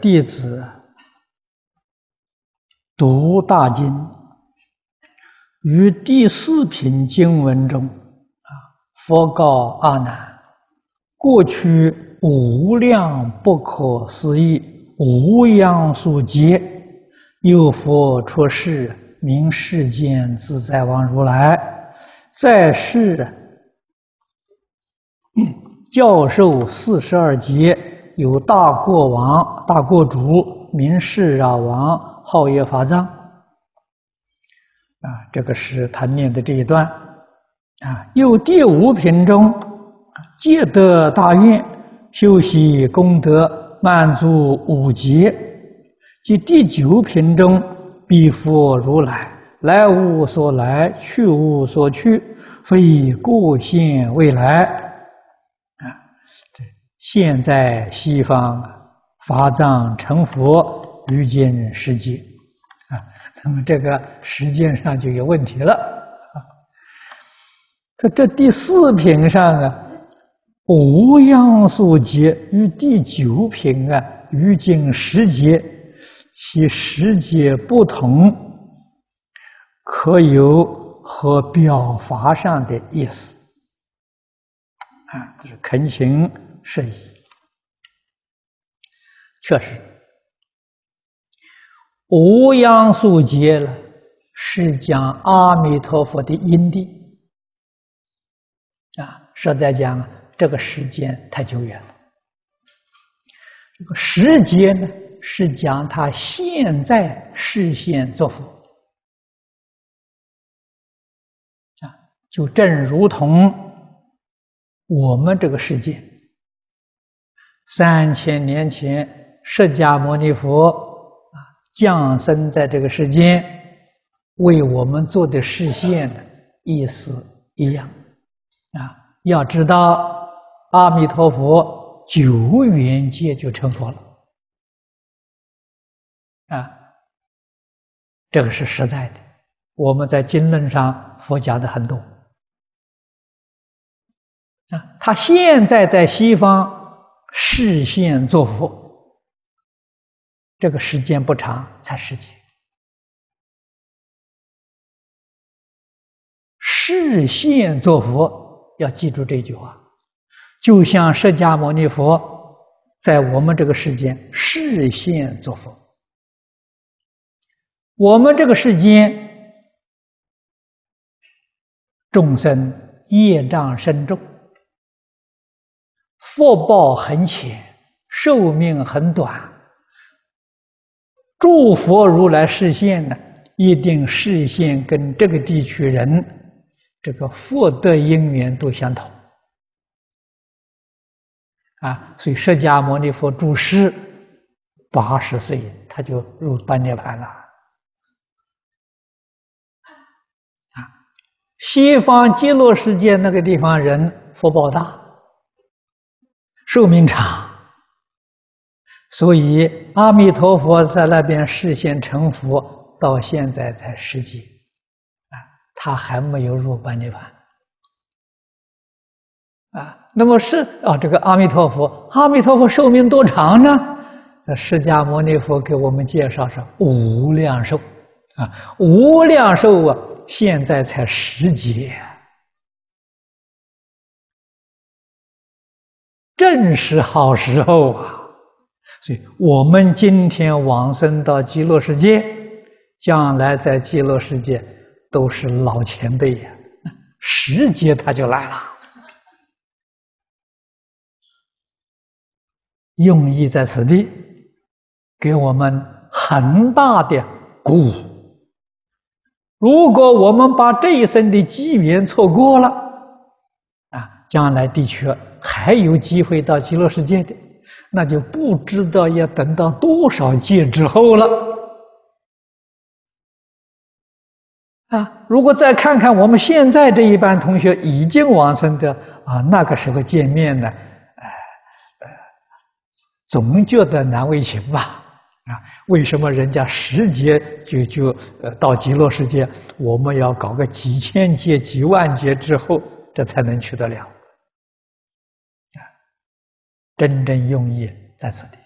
弟子读大经，于第四品经文中，啊，佛告阿难：过去无量不可思议无量数劫，有佛出世，名世间自在王如来，在世教授四十二劫，有大国王、大国主，名示让王。号曰法藏啊，这个是他念的这一段啊。又第五品中，皆得大愿，修习功德，满足五劫。即第九品中，彼佛如来，来无所来，去无所去，非过现未来。现在西方法藏成佛。于今世界，啊，那么这个时间上就有问题了啊。这这第四品上啊，无量数劫与第九品啊，于今世界，其时节不同，可有和表法上的意思啊？这是恳请释疑，确实。无央数劫了，是讲阿弥陀佛的因地啊。是在讲，这个时间太久远了。这个时间呢，是讲他现在示现作佛啊，就正如同我们这个世界，三千年前释迦牟尼佛啊。降生在这个世间，为我们做的示现的意思一样啊！要知道，阿弥陀佛久远界就成佛了啊！这个是实在的。我们在经论上佛讲的很多啊，他现在在西方示现作佛。这个时间不长，才十劫。示现作佛，要记住这句话。就像释迦牟尼佛在我们这个世间示现作佛，我们这个世间众生业障深重，福报很浅，寿命很短。诸佛如来示现呢，一定示现跟这个地区人这个福德因缘都相同啊，所以释迦牟尼佛住世八十岁，他就入般涅槃了啊。西方极乐世界那个地方人福报大，寿命长。所以，阿弥陀佛在那边示现成佛，到现在才十几，啊，他还没有入般涅槃，啊，那么是啊，这个阿弥陀佛，阿弥陀佛寿命多长呢？这释迦牟尼佛给我们介绍是无量寿，啊，无量寿啊，现在才十几，正是好时候啊。所以我们今天往生到极乐世界，将来在极乐世界都是老前辈呀，时节他就来了。用意在此地，给我们很大的鼓舞。如果我们把这一生的机缘错过了，将来的确还有机会到极乐世界的。那就不知道要等到多少界之后了啊！如果再看看我们现在这一班同学已经往生的啊，那个时候见面呢，呃呃，总觉得难为情吧？啊，为什么人家十劫就就呃到极乐世界，我们要搞个几千劫、几万劫之后，这才能去得了？真正用意在此地。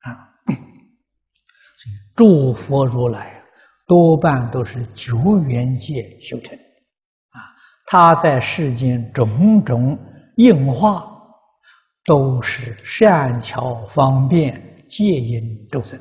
啊。所以诸佛如来多半都是久远劫修成啊，他在世间种种应化，都是善巧方便戒因众生。